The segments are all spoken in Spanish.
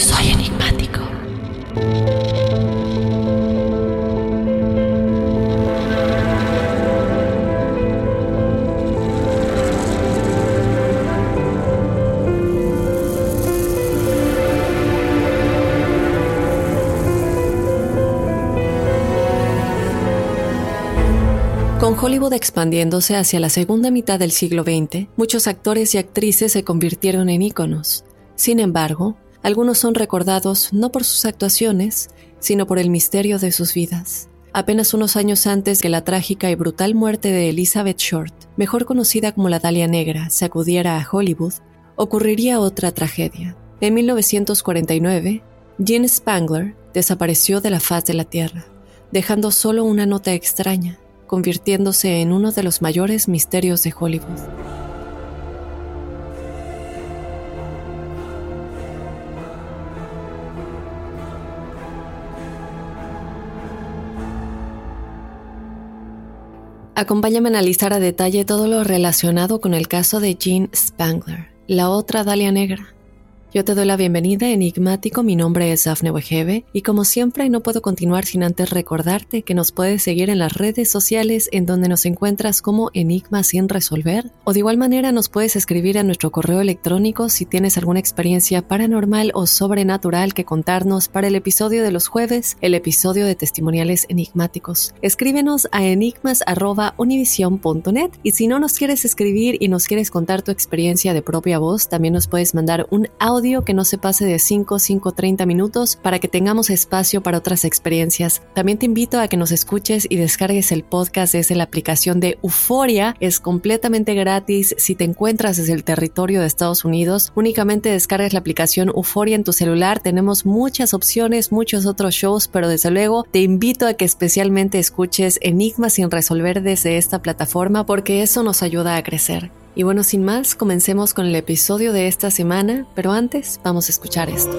Soy enigmático. Con Hollywood expandiéndose hacia la segunda mitad del siglo XX, muchos actores y actrices se convirtieron en íconos. Sin embargo, algunos son recordados no por sus actuaciones, sino por el misterio de sus vidas. Apenas unos años antes que la trágica y brutal muerte de Elizabeth Short, mejor conocida como la Dalia Negra, sacudiera a Hollywood, ocurriría otra tragedia. En 1949, Jean Spangler desapareció de la faz de la Tierra, dejando solo una nota extraña, convirtiéndose en uno de los mayores misterios de Hollywood. Acompáñame a analizar a detalle todo lo relacionado con el caso de Jean Spangler, la otra Dalia Negra. Yo te doy la bienvenida, enigmático. Mi nombre es Afne Wegebe y como siempre no puedo continuar sin antes recordarte que nos puedes seguir en las redes sociales en donde nos encuentras como Enigma sin resolver o de igual manera nos puedes escribir a nuestro correo electrónico si tienes alguna experiencia paranormal o sobrenatural que contarnos para el episodio de los jueves, el episodio de testimoniales enigmáticos. Escríbenos a enigmas@univision.net y si no nos quieres escribir y nos quieres contar tu experiencia de propia voz, también nos puedes mandar un audio que no se pase de 5, 5, 30 minutos para que tengamos espacio para otras experiencias. También te invito a que nos escuches y descargues el podcast desde la aplicación de Euforia. Es completamente gratis si te encuentras desde el territorio de Estados Unidos. Únicamente descargues la aplicación Euforia en tu celular. Tenemos muchas opciones, muchos otros shows, pero desde luego te invito a que especialmente escuches Enigmas sin resolver desde esta plataforma porque eso nos ayuda a crecer. Y bueno, sin más, comencemos con el episodio de esta semana, pero antes vamos a escuchar esto.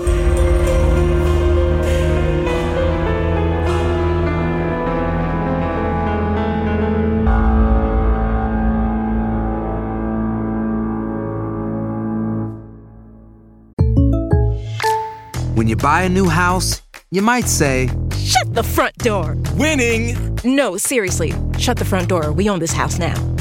When you buy a new house, you might say, Shut the front door! Winning. No, seriously, shut the front door. We own this house now.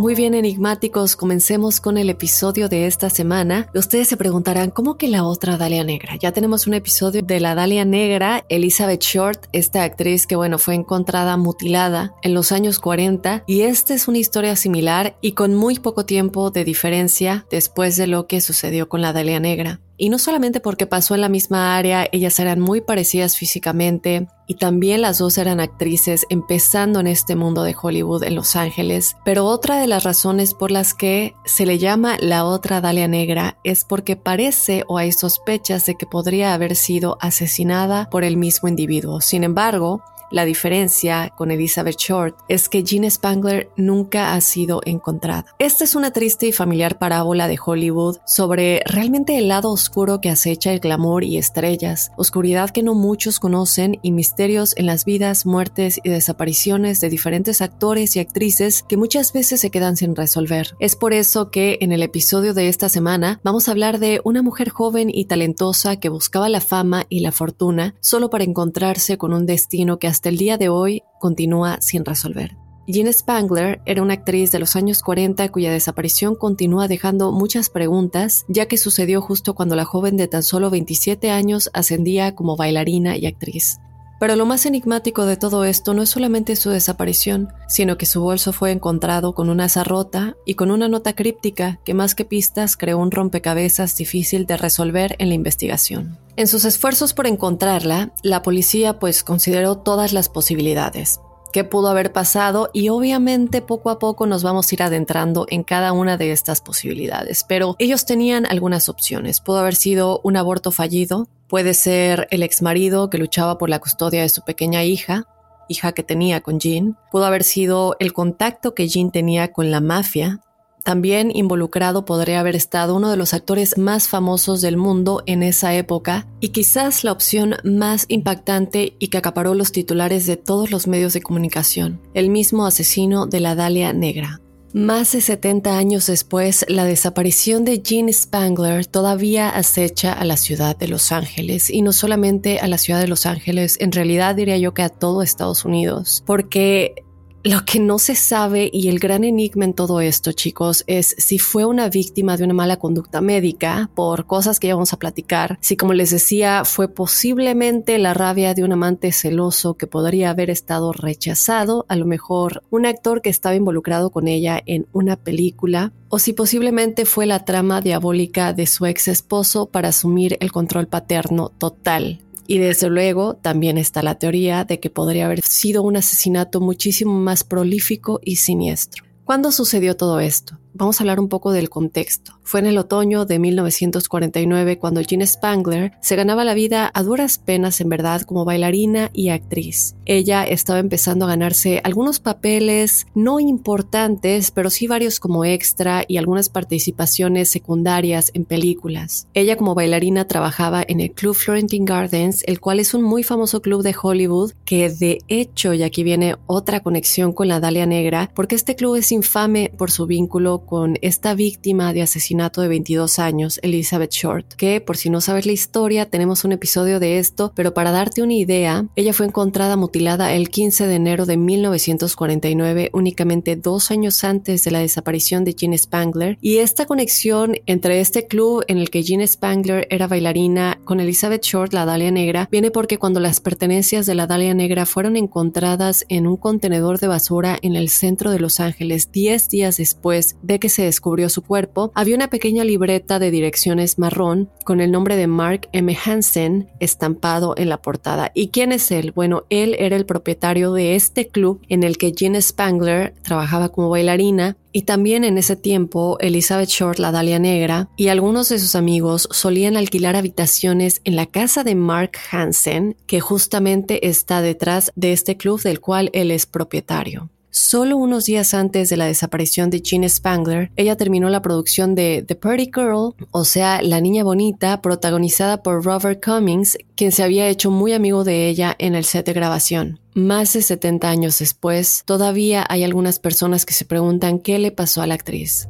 Muy bien, enigmáticos, comencemos con el episodio de esta semana. Ustedes se preguntarán, ¿cómo que la otra Dalia Negra? Ya tenemos un episodio de la Dalia Negra, Elizabeth Short, esta actriz que, bueno, fue encontrada mutilada en los años 40, y esta es una historia similar y con muy poco tiempo de diferencia después de lo que sucedió con la Dalia Negra. Y no solamente porque pasó en la misma área, ellas eran muy parecidas físicamente y también las dos eran actrices empezando en este mundo de Hollywood en Los Ángeles, pero otra de las razones por las que se le llama la otra Dalia Negra es porque parece o hay sospechas de que podría haber sido asesinada por el mismo individuo. Sin embargo, la diferencia con Elizabeth Short es que Jean Spangler nunca ha sido encontrada. Esta es una triste y familiar parábola de Hollywood sobre realmente el lado oscuro que acecha el glamour y estrellas, oscuridad que no muchos conocen y misterios en las vidas, muertes y desapariciones de diferentes actores y actrices que muchas veces se quedan sin resolver. Es por eso que en el episodio de esta semana vamos a hablar de una mujer joven y talentosa que buscaba la fama y la fortuna solo para encontrarse con un destino que hasta hasta el día de hoy continúa sin resolver. Jean Spangler era una actriz de los años 40 cuya desaparición continúa dejando muchas preguntas, ya que sucedió justo cuando la joven de tan solo 27 años ascendía como bailarina y actriz. Pero lo más enigmático de todo esto no es solamente su desaparición, sino que su bolso fue encontrado con una asa rota y con una nota críptica que más que pistas creó un rompecabezas difícil de resolver en la investigación. En sus esfuerzos por encontrarla, la policía pues consideró todas las posibilidades qué pudo haber pasado y obviamente poco a poco nos vamos a ir adentrando en cada una de estas posibilidades. Pero ellos tenían algunas opciones. Pudo haber sido un aborto fallido, puede ser el exmarido que luchaba por la custodia de su pequeña hija, hija que tenía con Jean, pudo haber sido el contacto que Jean tenía con la mafia, también involucrado podría haber estado uno de los actores más famosos del mundo en esa época y quizás la opción más impactante y que acaparó los titulares de todos los medios de comunicación, el mismo asesino de la Dalia Negra. Más de 70 años después, la desaparición de Jean Spangler todavía acecha a la ciudad de Los Ángeles y no solamente a la ciudad de Los Ángeles, en realidad diría yo que a todo Estados Unidos, porque lo que no se sabe y el gran enigma en todo esto, chicos, es si fue una víctima de una mala conducta médica por cosas que ya vamos a platicar, si como les decía fue posiblemente la rabia de un amante celoso que podría haber estado rechazado, a lo mejor un actor que estaba involucrado con ella en una película, o si posiblemente fue la trama diabólica de su ex esposo para asumir el control paterno total y desde luego también está la teoría de que podría haber sido un asesinato muchísimo más prolífico y siniestro. ¿Cuándo sucedió todo esto? Vamos a hablar un poco del contexto. Fue en el otoño de 1949 cuando Jean Spangler se ganaba la vida a duras penas en verdad como bailarina y actriz. Ella estaba empezando a ganarse algunos papeles no importantes, pero sí varios como extra y algunas participaciones secundarias en películas. Ella como bailarina trabajaba en el Club Florentine Gardens, el cual es un muy famoso club de Hollywood que de hecho, y aquí viene otra conexión con la Dalia Negra, porque este club es infame por su vínculo con esta víctima de asesinato de 22 años, Elizabeth Short, que por si no sabes la historia, tenemos un episodio de esto, pero para darte una idea, ella fue encontrada mutilada el 15 de enero de 1949, únicamente dos años antes de la desaparición de Jean Spangler, y esta conexión entre este club en el que Jean Spangler era bailarina con Elizabeth Short, la Dalia Negra, viene porque cuando las pertenencias de la Dalia Negra fueron encontradas en un contenedor de basura en el centro de Los Ángeles 10 días después de que se descubrió su cuerpo, había una pequeña libreta de direcciones marrón con el nombre de Mark M. Hansen estampado en la portada. ¿Y quién es él? Bueno, él era el propietario de este club en el que Jean Spangler trabajaba como bailarina y también en ese tiempo, Elizabeth Short, la Dalia Negra, y algunos de sus amigos solían alquilar habitaciones en la casa de Mark Hansen, que justamente está detrás de este club del cual él es propietario. Solo unos días antes de la desaparición de Jean Spangler, ella terminó la producción de The Pretty Girl, o sea, La Niña Bonita, protagonizada por Robert Cummings, quien se había hecho muy amigo de ella en el set de grabación. Más de 70 años después, todavía hay algunas personas que se preguntan qué le pasó a la actriz.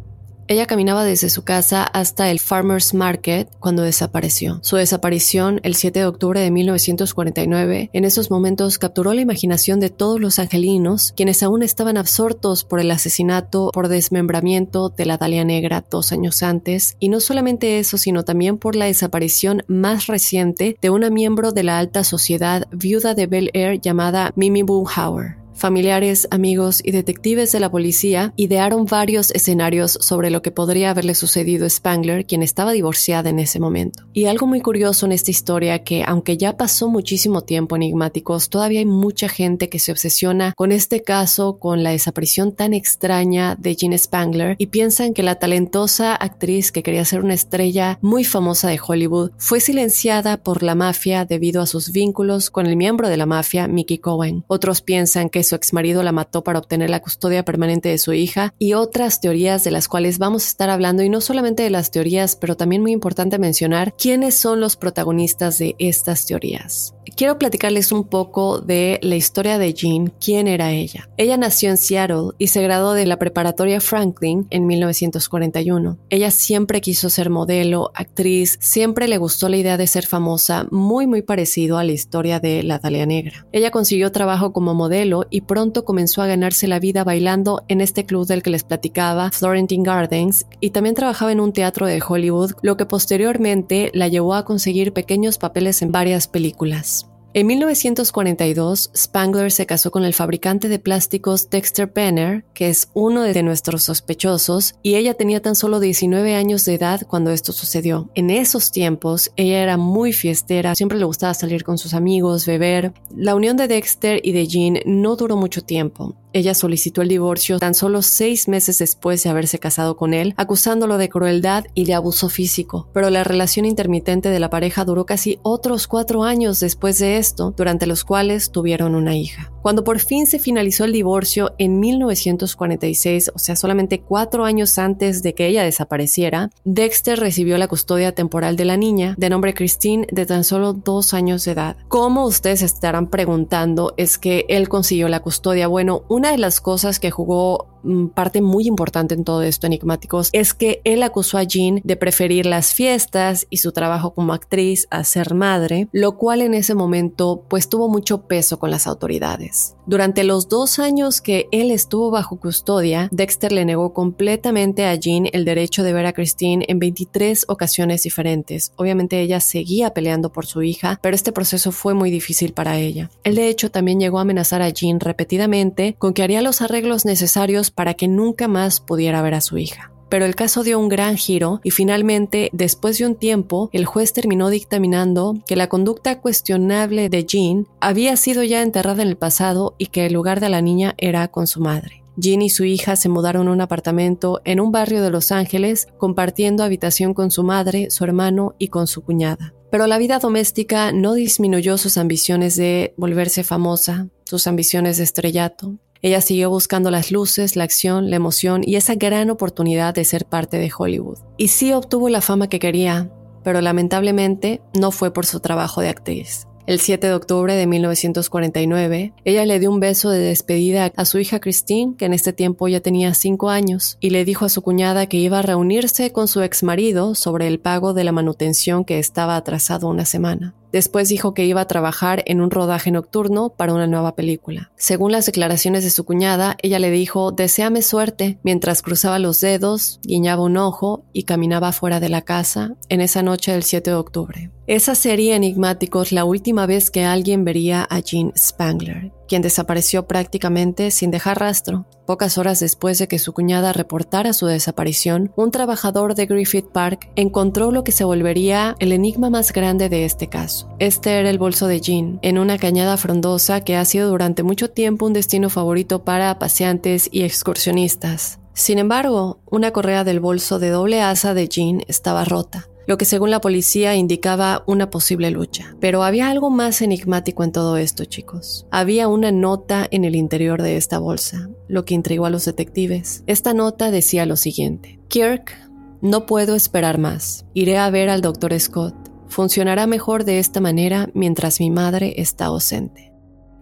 Ella caminaba desde su casa hasta el Farmers Market cuando desapareció. Su desaparición el 7 de octubre de 1949 en esos momentos capturó la imaginación de todos los angelinos, quienes aún estaban absortos por el asesinato por desmembramiento de la Dalia Negra dos años antes, y no solamente eso, sino también por la desaparición más reciente de una miembro de la alta sociedad viuda de Bel Air llamada Mimi Boomhauer. Familiares, amigos y detectives de la policía idearon varios escenarios sobre lo que podría haberle sucedido a Spangler, quien estaba divorciada en ese momento. Y algo muy curioso en esta historia que, aunque ya pasó muchísimo tiempo enigmáticos, todavía hay mucha gente que se obsesiona con este caso, con la desaparición tan extraña de Jean Spangler y piensan que la talentosa actriz que quería ser una estrella muy famosa de Hollywood fue silenciada por la mafia debido a sus vínculos con el miembro de la mafia, Mickey Cohen. Otros piensan que su exmarido la mató para obtener la custodia permanente de su hija y otras teorías de las cuales vamos a estar hablando y no solamente de las teorías, pero también muy importante mencionar quiénes son los protagonistas de estas teorías. Quiero platicarles un poco de la historia de Jean, quién era ella. Ella nació en Seattle y se graduó de la preparatoria Franklin en 1941. Ella siempre quiso ser modelo, actriz, siempre le gustó la idea de ser famosa, muy muy parecido a la historia de la Dalia Negra. Ella consiguió trabajo como modelo y pronto comenzó a ganarse la vida bailando en este club del que les platicaba, Florentine Gardens, y también trabajaba en un teatro de Hollywood, lo que posteriormente la llevó a conseguir pequeños papeles en varias películas. En 1942, Spangler se casó con el fabricante de plásticos Dexter Penner, que es uno de nuestros sospechosos, y ella tenía tan solo 19 años de edad cuando esto sucedió. En esos tiempos, ella era muy fiestera, siempre le gustaba salir con sus amigos, beber. La unión de Dexter y de Jean no duró mucho tiempo. Ella solicitó el divorcio tan solo seis meses después de haberse casado con él, acusándolo de crueldad y de abuso físico. Pero la relación intermitente de la pareja duró casi otros cuatro años después de esto, durante los cuales tuvieron una hija. Cuando por fin se finalizó el divorcio en 1946, o sea, solamente cuatro años antes de que ella desapareciera, Dexter recibió la custodia temporal de la niña, de nombre Christine, de tan solo dos años de edad. Como ustedes estarán preguntando, es que él consiguió la custodia. Bueno, una de las cosas que jugó Mm, parte muy importante en todo esto enigmáticos es que él acusó a Jean de preferir las fiestas y su trabajo como actriz a ser madre, lo cual en ese momento pues tuvo mucho peso con las autoridades. Durante los dos años que él estuvo bajo custodia, Dexter le negó completamente a Jean el derecho de ver a Christine en 23 ocasiones diferentes. Obviamente ella seguía peleando por su hija, pero este proceso fue muy difícil para ella. Él de hecho también llegó a amenazar a Jean repetidamente con que haría los arreglos necesarios para que nunca más pudiera ver a su hija. Pero el caso dio un gran giro y finalmente, después de un tiempo, el juez terminó dictaminando que la conducta cuestionable de Jean había sido ya enterrada en el pasado y que el lugar de la niña era con su madre. Jean y su hija se mudaron a un apartamento en un barrio de Los Ángeles, compartiendo habitación con su madre, su hermano y con su cuñada. Pero la vida doméstica no disminuyó sus ambiciones de volverse famosa, sus ambiciones de estrellato. Ella siguió buscando las luces, la acción, la emoción y esa gran oportunidad de ser parte de Hollywood. Y sí obtuvo la fama que quería, pero lamentablemente no fue por su trabajo de actriz. El 7 de octubre de 1949, ella le dio un beso de despedida a su hija Christine, que en este tiempo ya tenía 5 años, y le dijo a su cuñada que iba a reunirse con su ex marido sobre el pago de la manutención que estaba atrasado una semana. Después dijo que iba a trabajar en un rodaje nocturno para una nueva película. Según las declaraciones de su cuñada, ella le dijo, deseame suerte, mientras cruzaba los dedos, guiñaba un ojo y caminaba fuera de la casa en esa noche del 7 de octubre. Esa sería enigmáticos la última vez que alguien vería a Jean Spangler, quien desapareció prácticamente sin dejar rastro. Pocas horas después de que su cuñada reportara su desaparición, un trabajador de Griffith Park encontró lo que se volvería el enigma más grande de este caso. Este era el bolso de Jean, en una cañada frondosa que ha sido durante mucho tiempo un destino favorito para paseantes y excursionistas. Sin embargo, una correa del bolso de doble asa de Jean estaba rota lo que según la policía indicaba una posible lucha. Pero había algo más enigmático en todo esto, chicos. Había una nota en el interior de esta bolsa, lo que intrigó a los detectives. Esta nota decía lo siguiente. Kirk, no puedo esperar más. Iré a ver al doctor Scott. Funcionará mejor de esta manera mientras mi madre está ausente.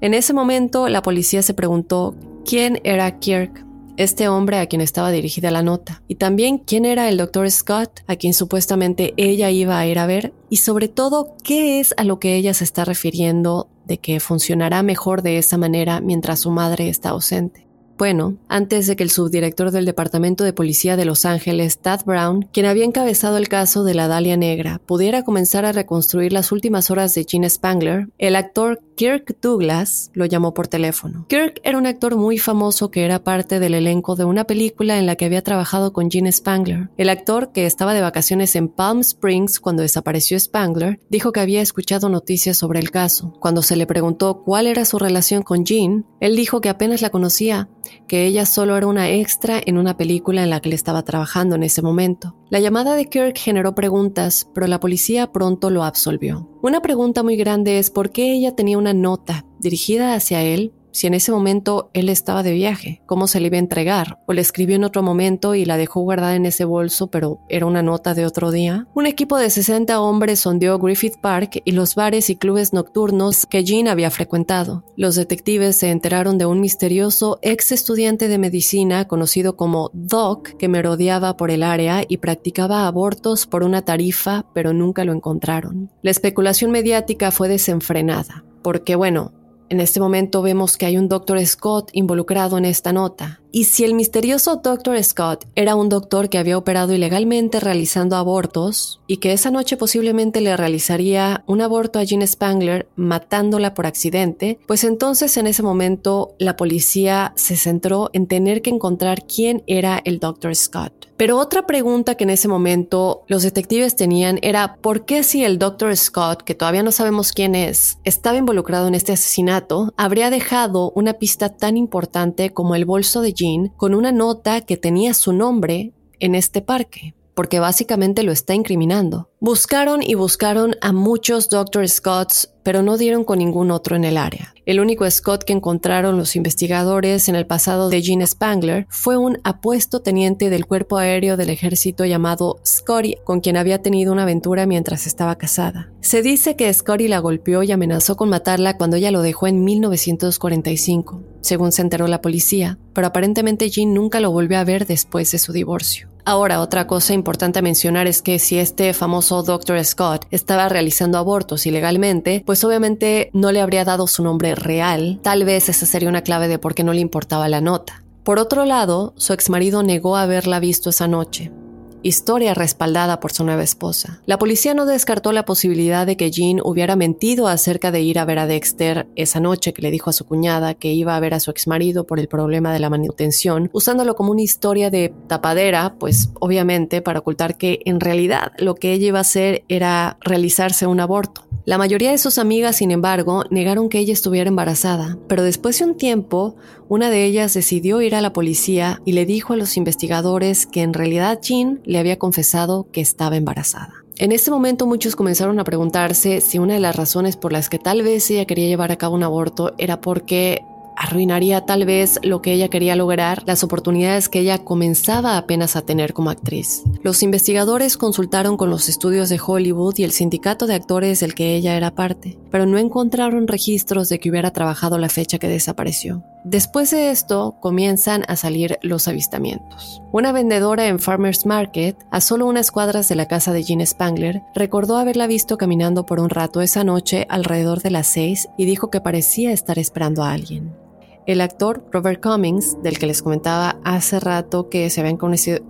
En ese momento, la policía se preguntó quién era Kirk este hombre a quien estaba dirigida la nota, y también quién era el Dr. Scott, a quien supuestamente ella iba a ir a ver, y sobre todo qué es a lo que ella se está refiriendo de que funcionará mejor de esa manera mientras su madre está ausente. Bueno, antes de que el subdirector del Departamento de Policía de Los Ángeles, Tad Brown, quien había encabezado el caso de la Dalia Negra, pudiera comenzar a reconstruir las últimas horas de Gene Spangler, el actor Kirk Douglas lo llamó por teléfono. Kirk era un actor muy famoso que era parte del elenco de una película en la que había trabajado con Gene Spangler. El actor, que estaba de vacaciones en Palm Springs cuando desapareció Spangler, dijo que había escuchado noticias sobre el caso. Cuando se le preguntó cuál era su relación con Jean, él dijo que apenas la conocía, que ella solo era una extra en una película en la que le estaba trabajando en ese momento. La llamada de Kirk generó preguntas, pero la policía pronto lo absolvió. Una pregunta muy grande es por qué ella tenía una nota dirigida hacia él si en ese momento él estaba de viaje, cómo se le iba a entregar, o le escribió en otro momento y la dejó guardada en ese bolso, pero era una nota de otro día. Un equipo de 60 hombres sondeó Griffith Park y los bares y clubes nocturnos que Jean había frecuentado. Los detectives se enteraron de un misterioso ex estudiante de medicina conocido como Doc que merodeaba por el área y practicaba abortos por una tarifa, pero nunca lo encontraron. La especulación mediática fue desenfrenada, porque bueno, en este momento vemos que hay un Dr. Scott involucrado en esta nota. Y si el misterioso Dr. Scott era un doctor que había operado ilegalmente realizando abortos y que esa noche posiblemente le realizaría un aborto a Jean Spangler matándola por accidente, pues entonces en ese momento la policía se centró en tener que encontrar quién era el Dr. Scott. Pero otra pregunta que en ese momento los detectives tenían era ¿por qué si el Dr. Scott, que todavía no sabemos quién es, estaba involucrado en este asesinato, habría dejado una pista tan importante como el bolso de Con una nota que tenía su nombre en este parque? Porque básicamente lo está incriminando. Buscaron y buscaron a muchos Dr. Scotts, pero no dieron con ningún otro en el área. El único Scott que encontraron los investigadores en el pasado de Gene Spangler fue un apuesto teniente del cuerpo aéreo del ejército llamado Scotty, con quien había tenido una aventura mientras estaba casada. Se dice que Scotty la golpeó y amenazó con matarla cuando ella lo dejó en 1945, según se enteró la policía, pero aparentemente Jean nunca lo volvió a ver después de su divorcio. Ahora, otra cosa importante a mencionar es que si este famoso Dr. Scott estaba realizando abortos ilegalmente, pues obviamente no le habría dado su nombre real. Tal vez esa sería una clave de por qué no le importaba la nota. Por otro lado, su exmarido negó haberla visto esa noche, historia respaldada por su nueva esposa. La policía no descartó la posibilidad de que Jean hubiera mentido acerca de ir a ver a Dexter esa noche que le dijo a su cuñada que iba a ver a su exmarido por el problema de la manutención, usándolo como una historia de tapadera, pues obviamente para ocultar que en realidad lo que ella iba a hacer era realizarse un aborto. La mayoría de sus amigas, sin embargo, negaron que ella estuviera embarazada, pero después de un tiempo, una de ellas decidió ir a la policía y le dijo a los investigadores que en realidad Jean le había confesado que estaba embarazada. En ese momento muchos comenzaron a preguntarse si una de las razones por las que tal vez ella quería llevar a cabo un aborto era porque arruinaría tal vez lo que ella quería lograr, las oportunidades que ella comenzaba apenas a tener como actriz. Los investigadores consultaron con los estudios de Hollywood y el sindicato de actores del que ella era parte, pero no encontraron registros de que hubiera trabajado la fecha que desapareció. Después de esto, comienzan a salir los avistamientos. Una vendedora en Farmers Market, a solo unas cuadras de la casa de Jean Spangler, recordó haberla visto caminando por un rato esa noche alrededor de las seis y dijo que parecía estar esperando a alguien. El actor Robert Cummings, del que les comentaba hace rato que se habían conocido,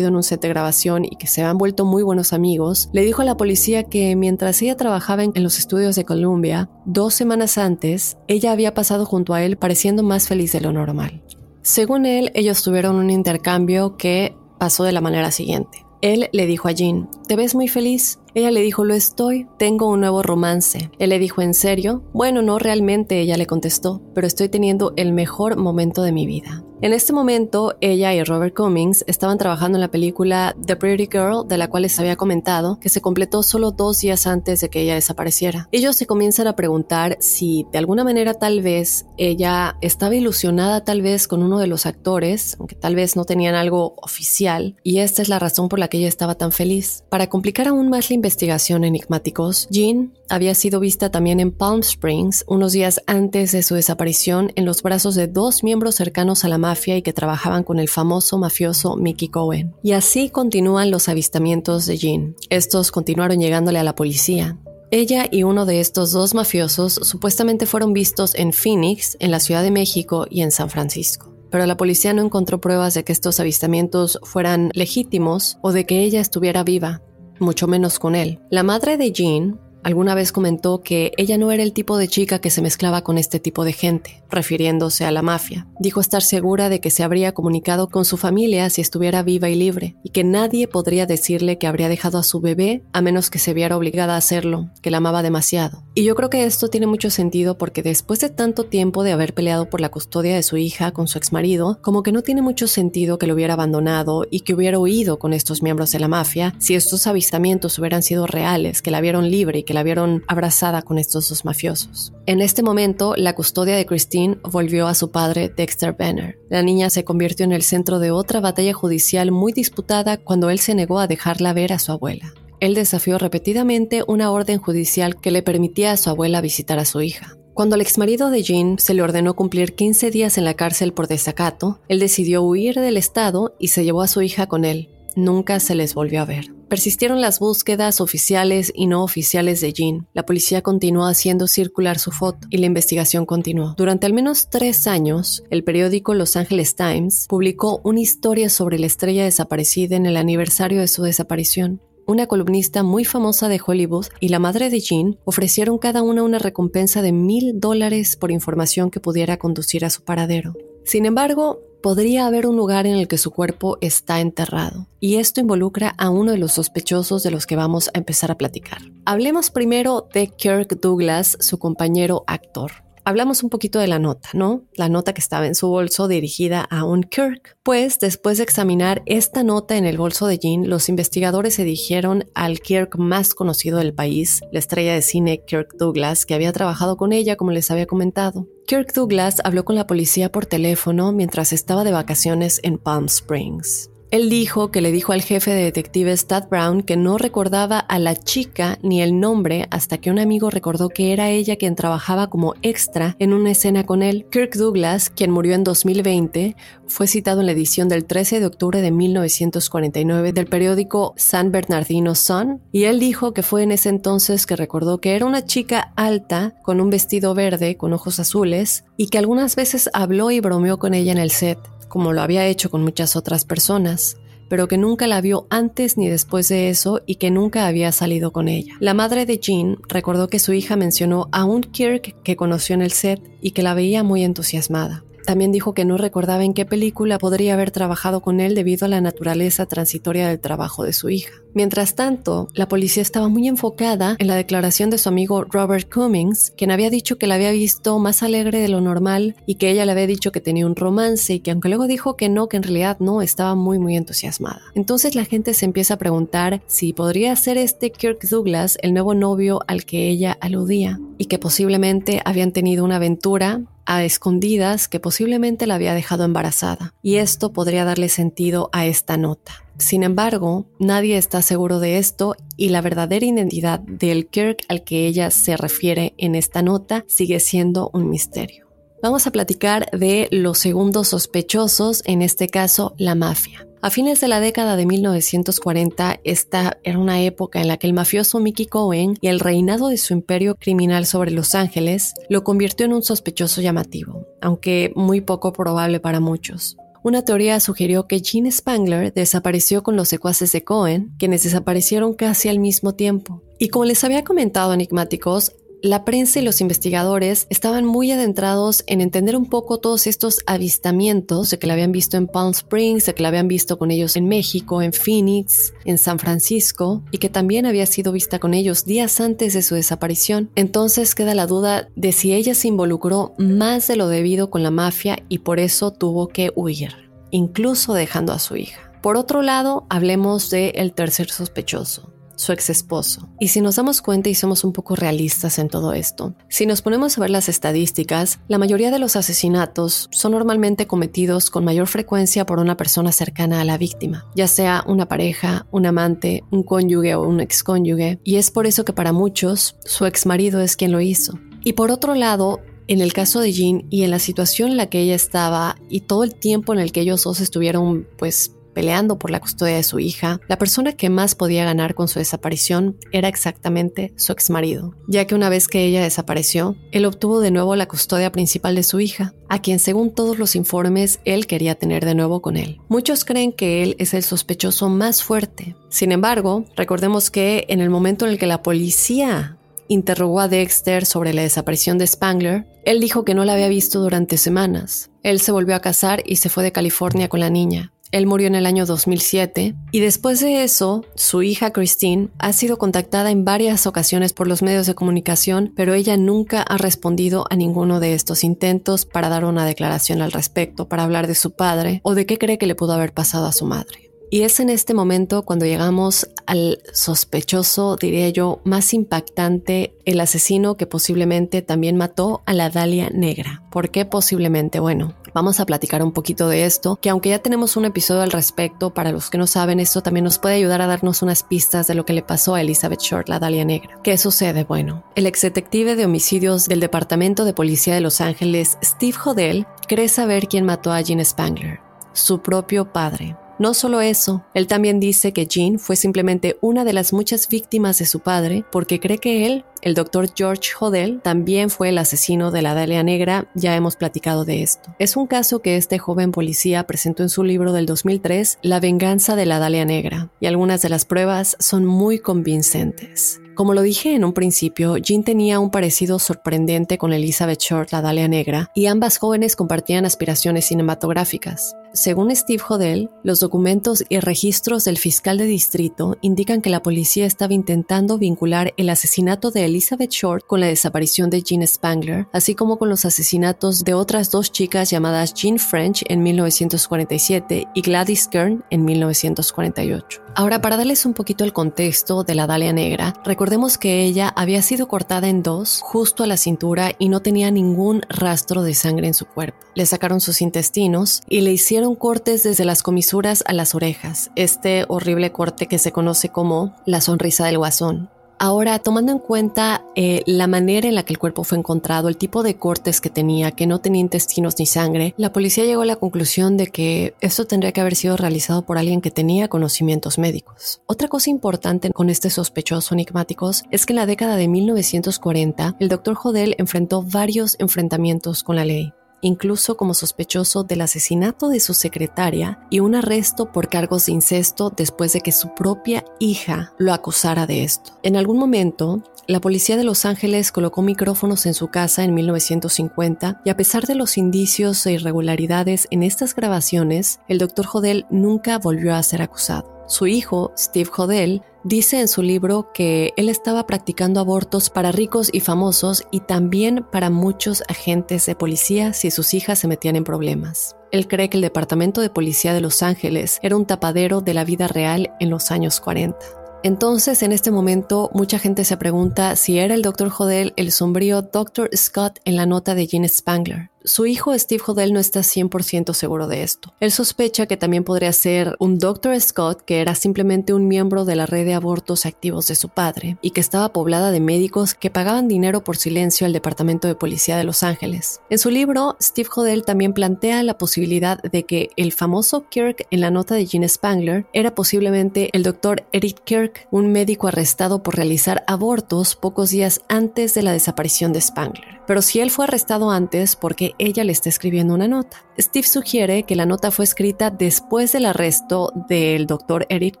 en un set de grabación y que se habían vuelto muy buenos amigos, le dijo a la policía que mientras ella trabajaba en los estudios de Columbia, dos semanas antes, ella había pasado junto a él pareciendo más feliz de lo normal. Según él, ellos tuvieron un intercambio que pasó de la manera siguiente. Él le dijo a Jean, ¿te ves muy feliz? Ella le dijo, lo estoy, tengo un nuevo romance. Él le dijo, ¿en serio? Bueno, no realmente, ella le contestó, pero estoy teniendo el mejor momento de mi vida. En este momento, ella y Robert Cummings estaban trabajando en la película The Pretty Girl, de la cual les había comentado, que se completó solo dos días antes de que ella desapareciera. Ellos se comienzan a preguntar si de alguna manera tal vez ella estaba ilusionada tal vez con uno de los actores, aunque tal vez no tenían algo oficial, y esta es la razón por la que ella estaba tan feliz. Para complicar aún más la investigación enigmáticos, Jean había sido vista también en Palm Springs unos días antes de su desaparición en los brazos de dos miembros cercanos a la mafia y que trabajaban con el famoso mafioso Mickey Cohen. Y así continúan los avistamientos de Jean. Estos continuaron llegándole a la policía. Ella y uno de estos dos mafiosos supuestamente fueron vistos en Phoenix, en la Ciudad de México y en San Francisco. Pero la policía no encontró pruebas de que estos avistamientos fueran legítimos o de que ella estuviera viva, mucho menos con él. La madre de Jean alguna vez comentó que ella no era el tipo de chica que se mezclaba con este tipo de gente, refiriéndose a la mafia. Dijo estar segura de que se habría comunicado con su familia si estuviera viva y libre, y que nadie podría decirle que habría dejado a su bebé a menos que se viera obligada a hacerlo, que la amaba demasiado. Y yo creo que esto tiene mucho sentido porque después de tanto tiempo de haber peleado por la custodia de su hija con su exmarido, como que no tiene mucho sentido que lo hubiera abandonado y que hubiera huido con estos miembros de la mafia si estos avistamientos hubieran sido reales, que la vieron libre y que la vieron abrazada con estos dos mafiosos. En este momento, la custodia de Christine volvió a su padre Dexter Banner. La niña se convirtió en el centro de otra batalla judicial muy disputada cuando él se negó a dejarla ver a su abuela. Él desafió repetidamente una orden judicial que le permitía a su abuela visitar a su hija. Cuando al exmarido de Jean se le ordenó cumplir 15 días en la cárcel por desacato, él decidió huir del estado y se llevó a su hija con él. Nunca se les volvió a ver. Persistieron las búsquedas oficiales y no oficiales de Jean. La policía continuó haciendo circular su foto y la investigación continuó. Durante al menos tres años, el periódico Los Angeles Times publicó una historia sobre la estrella desaparecida en el aniversario de su desaparición. Una columnista muy famosa de Hollywood y la madre de Jean ofrecieron cada una una recompensa de mil dólares por información que pudiera conducir a su paradero. Sin embargo, podría haber un lugar en el que su cuerpo está enterrado, y esto involucra a uno de los sospechosos de los que vamos a empezar a platicar. Hablemos primero de Kirk Douglas, su compañero actor hablamos un poquito de la nota, ¿no? La nota que estaba en su bolso dirigida a un Kirk. Pues después de examinar esta nota en el bolso de Jean, los investigadores se dirigieron al Kirk más conocido del país, la estrella de cine Kirk Douglas, que había trabajado con ella, como les había comentado. Kirk Douglas habló con la policía por teléfono mientras estaba de vacaciones en Palm Springs. Él dijo que le dijo al jefe de detectives Tad Brown que no recordaba a la chica ni el nombre hasta que un amigo recordó que era ella quien trabajaba como extra en una escena con él. Kirk Douglas, quien murió en 2020, fue citado en la edición del 13 de octubre de 1949 del periódico San Bernardino Sun y él dijo que fue en ese entonces que recordó que era una chica alta con un vestido verde con ojos azules y que algunas veces habló y bromeó con ella en el set como lo había hecho con muchas otras personas, pero que nunca la vio antes ni después de eso y que nunca había salido con ella. La madre de Jean recordó que su hija mencionó a un Kirk que conoció en el set y que la veía muy entusiasmada. También dijo que no recordaba en qué película podría haber trabajado con él debido a la naturaleza transitoria del trabajo de su hija. Mientras tanto, la policía estaba muy enfocada en la declaración de su amigo Robert Cummings, quien había dicho que la había visto más alegre de lo normal y que ella le había dicho que tenía un romance y que aunque luego dijo que no, que en realidad no, estaba muy muy entusiasmada. Entonces la gente se empieza a preguntar si podría ser este Kirk Douglas el nuevo novio al que ella aludía y que posiblemente habían tenido una aventura a escondidas que posiblemente la había dejado embarazada, y esto podría darle sentido a esta nota. Sin embargo, nadie está seguro de esto y la verdadera identidad del Kirk al que ella se refiere en esta nota sigue siendo un misterio. Vamos a platicar de los segundos sospechosos, en este caso la mafia. A fines de la década de 1940, esta era una época en la que el mafioso Mickey Cohen y el reinado de su imperio criminal sobre Los Ángeles lo convirtió en un sospechoso llamativo, aunque muy poco probable para muchos. Una teoría sugirió que Gene Spangler desapareció con los secuaces de Cohen, quienes desaparecieron casi al mismo tiempo. Y como les había comentado enigmáticos, la prensa y los investigadores estaban muy adentrados en entender un poco todos estos avistamientos de que la habían visto en Palm Springs, de que la habían visto con ellos en México, en Phoenix, en San Francisco y que también había sido vista con ellos días antes de su desaparición. Entonces queda la duda de si ella se involucró más de lo debido con la mafia y por eso tuvo que huir, incluso dejando a su hija. Por otro lado, hablemos del el tercer sospechoso, su ex esposo. Y si nos damos cuenta y somos un poco realistas en todo esto, si nos ponemos a ver las estadísticas, la mayoría de los asesinatos son normalmente cometidos con mayor frecuencia por una persona cercana a la víctima, ya sea una pareja, un amante, un cónyuge o un excónyuge, y es por eso que para muchos su ex marido es quien lo hizo. Y por otro lado, En el caso de Jean y en la situación en la que ella estaba y todo el tiempo en el que ellos dos estuvieron pues peleando por la custodia de su hija, la persona que más podía ganar con su desaparición era exactamente su exmarido, ya que una vez que ella desapareció, él obtuvo de nuevo la custodia principal de su hija, a quien según todos los informes él quería tener de nuevo con él. Muchos creen que él es el sospechoso más fuerte. Sin embargo, recordemos que en el momento en el que la policía interrogó a Dexter sobre la desaparición de Spangler, él dijo que no la había visto durante semanas. Él se volvió a casar y se fue de California con la niña. Él murió en el año 2007 y después de eso, su hija Christine ha sido contactada en varias ocasiones por los medios de comunicación, pero ella nunca ha respondido a ninguno de estos intentos para dar una declaración al respecto, para hablar de su padre o de qué cree que le pudo haber pasado a su madre. Y es en este momento cuando llegamos al sospechoso, diría yo, más impactante, el asesino que posiblemente también mató a la Dalia Negra. ¿Por qué posiblemente? Bueno, vamos a platicar un poquito de esto, que aunque ya tenemos un episodio al respecto, para los que no saben, esto también nos puede ayudar a darnos unas pistas de lo que le pasó a Elizabeth Short, la Dalia Negra. ¿Qué sucede? Bueno, el ex detective de homicidios del Departamento de Policía de Los Ángeles, Steve Hodel, cree saber quién mató a Jean Spangler, su propio padre. No solo eso, él también dice que Jean fue simplemente una de las muchas víctimas de su padre porque cree que él, el doctor George Hodel, también fue el asesino de la Dalia Negra, ya hemos platicado de esto. Es un caso que este joven policía presentó en su libro del 2003, La venganza de la Dalia Negra, y algunas de las pruebas son muy convincentes. Como lo dije en un principio, Jean tenía un parecido sorprendente con Elizabeth Short, la Dalia Negra, y ambas jóvenes compartían aspiraciones cinematográficas. Según Steve Hodel, los documentos y registros del fiscal de distrito indican que la policía estaba intentando vincular el asesinato de Elizabeth Short con la desaparición de Jean Spangler, así como con los asesinatos de otras dos chicas llamadas Jean French en 1947 y Gladys Kern en 1948. Ahora, para darles un poquito el contexto de la Dalia Negra, recordemos que ella había sido cortada en dos, justo a la cintura, y no tenía ningún rastro de sangre en su cuerpo. Le sacaron sus intestinos y le hicieron cortes desde las comisuras a las orejas, este horrible corte que se conoce como la sonrisa del guasón. Ahora, tomando en cuenta eh, la manera en la que el cuerpo fue encontrado, el tipo de cortes que tenía, que no tenía intestinos ni sangre, la policía llegó a la conclusión de que esto tendría que haber sido realizado por alguien que tenía conocimientos médicos. Otra cosa importante con este sospechoso enigmáticos es que en la década de 1940, el doctor Jodel enfrentó varios enfrentamientos con la ley incluso como sospechoso del asesinato de su secretaria y un arresto por cargos de incesto después de que su propia hija lo acusara de esto. En algún momento, la policía de Los Ángeles colocó micrófonos en su casa en 1950 y a pesar de los indicios e irregularidades en estas grabaciones, el doctor Jodel nunca volvió a ser acusado. Su hijo, Steve Hodel, dice en su libro que él estaba practicando abortos para ricos y famosos y también para muchos agentes de policía si sus hijas se metían en problemas. Él cree que el Departamento de Policía de Los Ángeles era un tapadero de la vida real en los años 40. Entonces, en este momento, mucha gente se pregunta si era el Dr. Hodel el sombrío Dr. Scott en la nota de Gene Spangler. Su hijo Steve Hodel no está 100% seguro de esto. Él sospecha que también podría ser un Dr. Scott que era simplemente un miembro de la red de abortos activos de su padre y que estaba poblada de médicos que pagaban dinero por silencio al Departamento de Policía de Los Ángeles. En su libro, Steve Hodel también plantea la posibilidad de que el famoso Kirk en la nota de Gene Spangler era posiblemente el Dr. Eric Kirk, un médico arrestado por realizar abortos pocos días antes de la desaparición de Spangler. Pero si él fue arrestado antes, porque ella le está escribiendo una nota. Steve sugiere que la nota fue escrita después del arresto del doctor Eric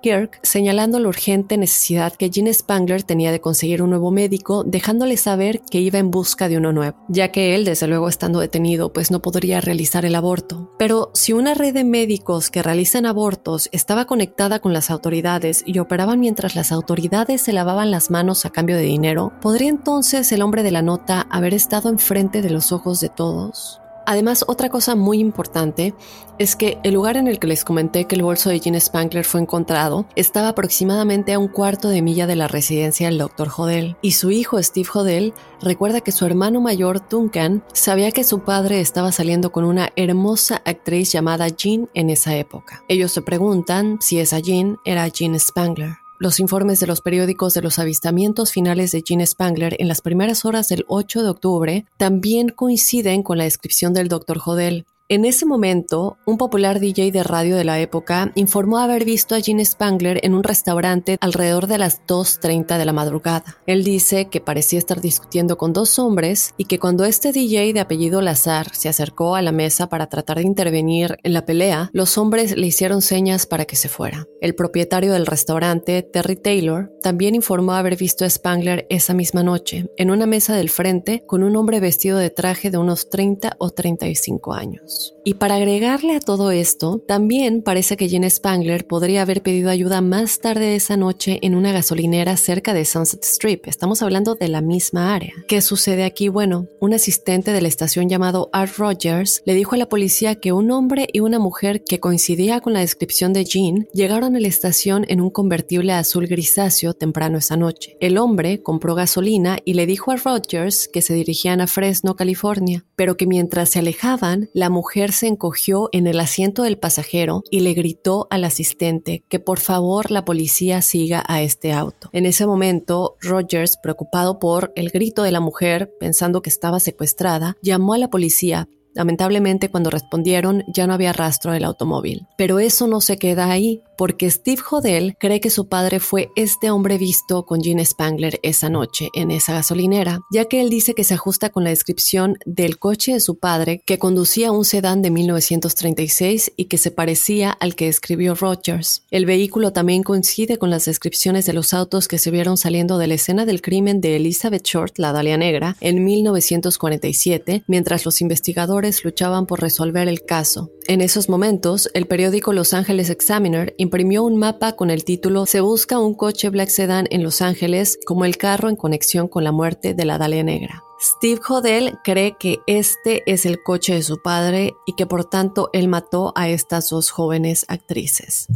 Kirk, señalando la urgente necesidad que Gene Spangler tenía de conseguir un nuevo médico, dejándole saber que iba en busca de uno nuevo, ya que él, desde luego estando detenido, pues no podría realizar el aborto. Pero si una red de médicos que realizan abortos estaba conectada con las autoridades y operaban mientras las autoridades se lavaban las manos a cambio de dinero, ¿podría entonces el hombre de la nota haber estado enfrente de los ojos de todos? Además, otra cosa muy importante es que el lugar en el que les comenté que el bolso de Jean Spangler fue encontrado estaba aproximadamente a un cuarto de milla de la residencia del Dr. Hodel. Y su hijo Steve Hodel recuerda que su hermano mayor Duncan sabía que su padre estaba saliendo con una hermosa actriz llamada Jean en esa época. Ellos se preguntan si esa Jean era Jean Spangler. Los informes de los periódicos de los avistamientos finales de Gene Spangler en las primeras horas del 8 de octubre también coinciden con la descripción del Dr. Hodel. En ese momento, un popular DJ de radio de la época informó haber visto a Gene Spangler en un restaurante alrededor de las 2.30 de la madrugada. Él dice que parecía estar discutiendo con dos hombres y que cuando este DJ de apellido Lazar se acercó a la mesa para tratar de intervenir en la pelea, los hombres le hicieron señas para que se fuera. El propietario del restaurante, Terry Taylor, también informó haber visto a Spangler esa misma noche en una mesa del frente con un hombre vestido de traje de unos 30 o 35 años. Y para agregarle a todo esto, también parece que Jen Spangler podría haber pedido ayuda más tarde esa noche en una gasolinera cerca de Sunset Strip. Estamos hablando de la misma área. ¿Qué sucede aquí? Bueno, un asistente de la estación llamado Art Rogers le dijo a la policía que un hombre y una mujer que coincidía con la descripción de Jean llegaron a la estación en un convertible azul grisáceo temprano esa noche. El hombre compró gasolina y le dijo a Rogers que se dirigían a Fresno, California, pero que mientras se alejaban, la mujer mujer se encogió en el asiento del pasajero y le gritó al asistente que por favor la policía siga a este auto. En ese momento, Rogers, preocupado por el grito de la mujer, pensando que estaba secuestrada, llamó a la policía, Lamentablemente, cuando respondieron, ya no había rastro del automóvil. Pero eso no se queda ahí, porque Steve Hodel cree que su padre fue este hombre visto con Gene Spangler esa noche en esa gasolinera, ya que él dice que se ajusta con la descripción del coche de su padre que conducía un sedán de 1936 y que se parecía al que escribió Rogers. El vehículo también coincide con las descripciones de los autos que se vieron saliendo de la escena del crimen de Elizabeth Short, la Dalia Negra, en 1947, mientras los investigadores luchaban por resolver el caso. En esos momentos, el periódico Los Angeles Examiner imprimió un mapa con el título Se busca un coche Black Sedan en Los Ángeles como el carro en conexión con la muerte de la Dalia Negra. Steve Hodel cree que este es el coche de su padre y que por tanto él mató a estas dos jóvenes actrices.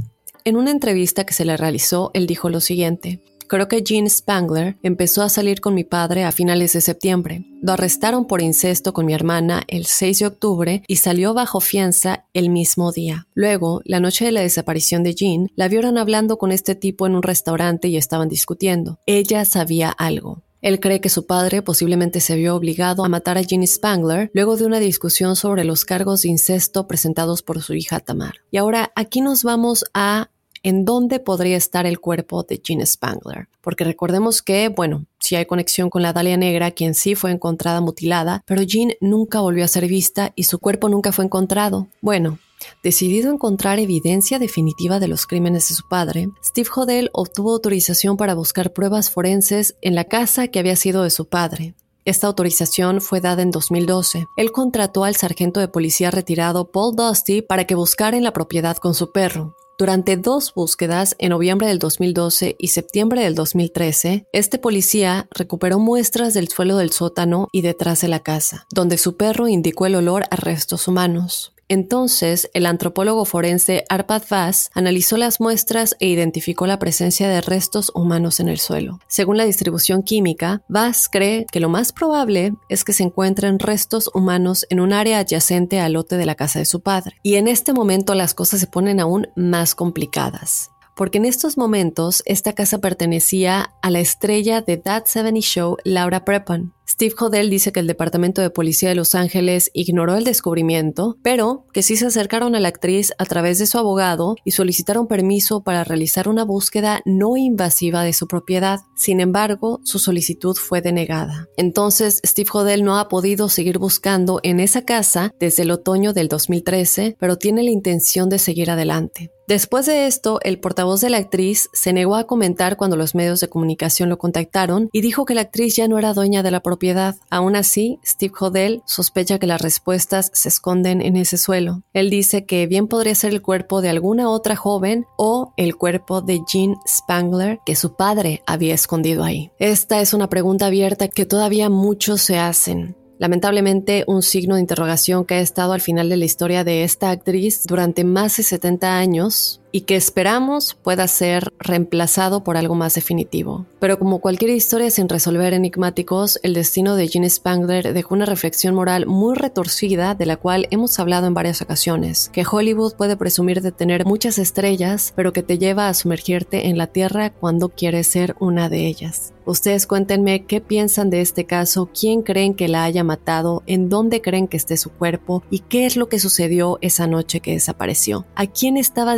En una entrevista que se le realizó, él dijo lo siguiente. Creo que Gene Spangler empezó a salir con mi padre a finales de septiembre. Lo arrestaron por incesto con mi hermana el 6 de octubre y salió bajo fianza el mismo día. Luego, la noche de la desaparición de Jean, la vieron hablando con este tipo en un restaurante y estaban discutiendo. Ella sabía algo. Él cree que su padre posiblemente se vio obligado a matar a Jean Spangler luego de una discusión sobre los cargos de incesto presentados por su hija Tamar. Y ahora aquí nos vamos a en dónde podría estar el cuerpo de Gene Spangler. Porque recordemos que, bueno, sí hay conexión con la Dalia Negra, quien sí fue encontrada mutilada, pero Jean nunca volvió a ser vista y su cuerpo nunca fue encontrado. Bueno, Decidido a encontrar evidencia definitiva de los crímenes de su padre, Steve Hodel obtuvo autorización para buscar pruebas forenses en la casa que había sido de su padre. Esta autorización fue dada en 2012. Él contrató al sargento de policía retirado Paul Dusty para que buscara en la propiedad con su perro. Durante dos búsquedas, en noviembre del 2012 y septiembre del 2013, este policía recuperó muestras del suelo del sótano y detrás de la casa, donde su perro indicó el olor a restos humanos. Entonces, el antropólogo forense Arpad Vaz analizó las muestras e identificó la presencia de restos humanos en el suelo. Según la distribución química, Vaz cree que lo más probable es que se encuentren restos humanos en un área adyacente al lote de la casa de su padre. Y en este momento las cosas se ponen aún más complicadas porque en estos momentos esta casa pertenecía a la estrella de That 70 Show, Laura Prepon. Steve Hodel dice que el Departamento de Policía de Los Ángeles ignoró el descubrimiento, pero que sí se acercaron a la actriz a través de su abogado y solicitaron permiso para realizar una búsqueda no invasiva de su propiedad. Sin embargo, su solicitud fue denegada. Entonces, Steve Hodel no ha podido seguir buscando en esa casa desde el otoño del 2013, pero tiene la intención de seguir adelante. Después de esto, el portavoz de la actriz se negó a comentar cuando los medios de comunicación lo contactaron y dijo que la actriz ya no era dueña de la propiedad. Aún así, Steve Hodel sospecha que las respuestas se esconden en ese suelo. Él dice que bien podría ser el cuerpo de alguna otra joven o el cuerpo de Jean Spangler que su padre había escondido ahí. Esta es una pregunta abierta que todavía muchos se hacen. Lamentablemente, un signo de interrogación que ha estado al final de la historia de esta actriz durante más de 70 años y que esperamos pueda ser reemplazado por algo más definitivo. Pero como cualquier historia sin resolver enigmáticos, el destino de Gene Spangler dejó una reflexión moral muy retorcida de la cual hemos hablado en varias ocasiones, que Hollywood puede presumir de tener muchas estrellas, pero que te lleva a sumergirte en la tierra cuando quieres ser una de ellas. Ustedes cuéntenme qué piensan de este caso, quién creen que la haya matado, en dónde creen que esté su cuerpo y qué es lo que sucedió esa noche que desapareció. ¿A quién estaba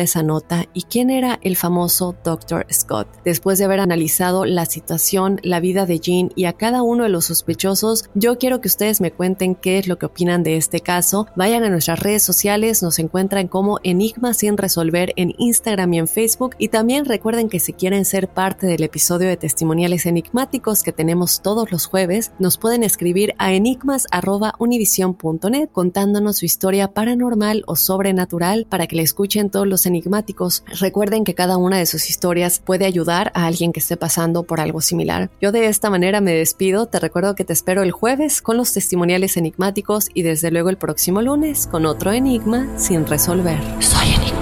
esa nota y quién era el famoso Dr. Scott? Después de haber analizado la situación, la vida de Jean y a cada uno de los sospechosos, yo quiero que ustedes me cuenten qué es lo que opinan de este caso. Vayan a nuestras redes sociales, nos encuentran como Enigma sin resolver en Instagram y en Facebook y también recuerden que si quieren ser parte del episodio de testimonio enigmáticos que tenemos todos los jueves, nos pueden escribir a enigmas.univision.net contándonos su historia paranormal o sobrenatural para que le escuchen todos los enigmáticos. Recuerden que cada una de sus historias puede ayudar a alguien que esté pasando por algo similar. Yo de esta manera me despido, te recuerdo que te espero el jueves con los testimoniales enigmáticos y desde luego el próximo lunes con otro enigma sin resolver. Soy enigmático.